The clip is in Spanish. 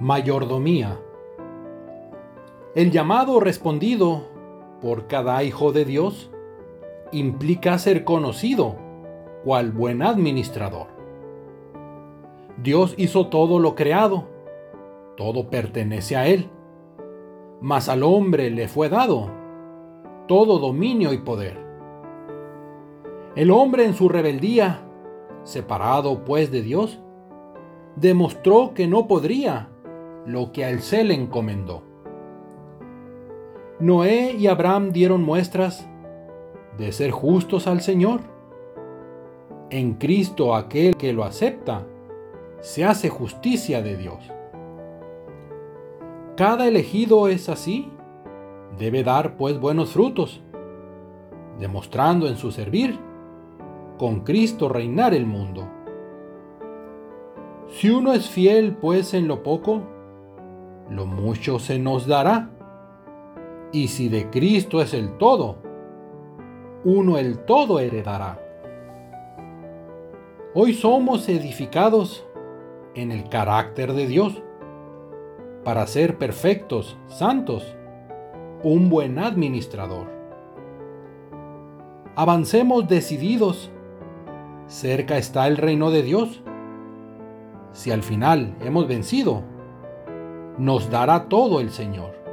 Mayordomía. El llamado respondido por cada hijo de Dios implica ser conocido cual buen administrador. Dios hizo todo lo creado, todo pertenece a Él, mas al hombre le fue dado todo dominio y poder. El hombre en su rebeldía, separado pues de Dios, demostró que no podría lo que a él se le encomendó. Noé y Abraham dieron muestras de ser justos al Señor. En Cristo aquel que lo acepta, se hace justicia de Dios. Cada elegido es así, debe dar pues buenos frutos, demostrando en su servir con Cristo reinar el mundo. Si uno es fiel pues en lo poco, lo mucho se nos dará. Y si de Cristo es el todo, uno el todo heredará. Hoy somos edificados en el carácter de Dios para ser perfectos, santos, un buen administrador. Avancemos decididos. Cerca está el reino de Dios. Si al final hemos vencido, nos dará todo el Señor.